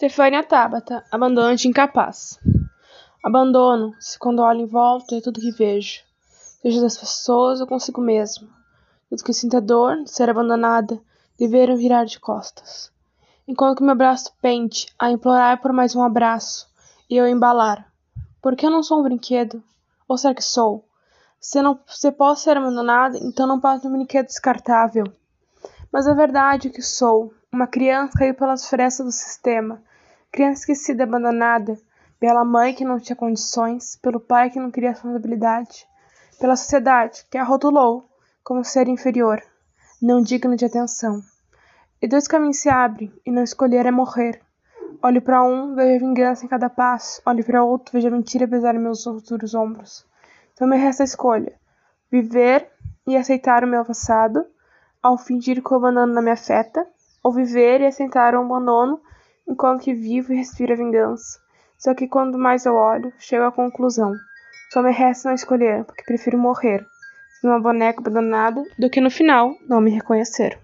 Stefânia Tabata, abandonante incapaz. Abandono-se quando olho em volta é tudo que vejo, seja das pessoas ou consigo mesmo. Tudo que sinto a dor de ser abandonada, deveram virar de costas. Enquanto que meu braço pente a implorar por mais um abraço e eu embalar. Porque eu não sou um brinquedo? Ou será que sou? Se não se posso ser abandonada, então não posso um brinquedo descartável. Mas a verdade é que sou uma criança caiu pelas frestas do sistema, criança esquecida abandonada pela mãe que não tinha condições, pelo pai que não queria responsabilidade, pela sociedade que a rotulou como ser inferior, não digno de atenção. E dois caminhos se abrem, e não escolher é morrer. Olho para um, vejo vingança em cada passo, olho para outro, vejo mentira pesar em meus futuros ombros. Então me resta a escolha: viver e aceitar o meu passado, ao fingir que o abandono não me afeta, ou viver e aceitar o abandono enquanto que vivo e respiro a vingança. Só que quando mais eu olho, chego à conclusão. Só me resta não escolher, porque prefiro morrer, sendo uma boneca abandonada, do que no final não me reconhecer.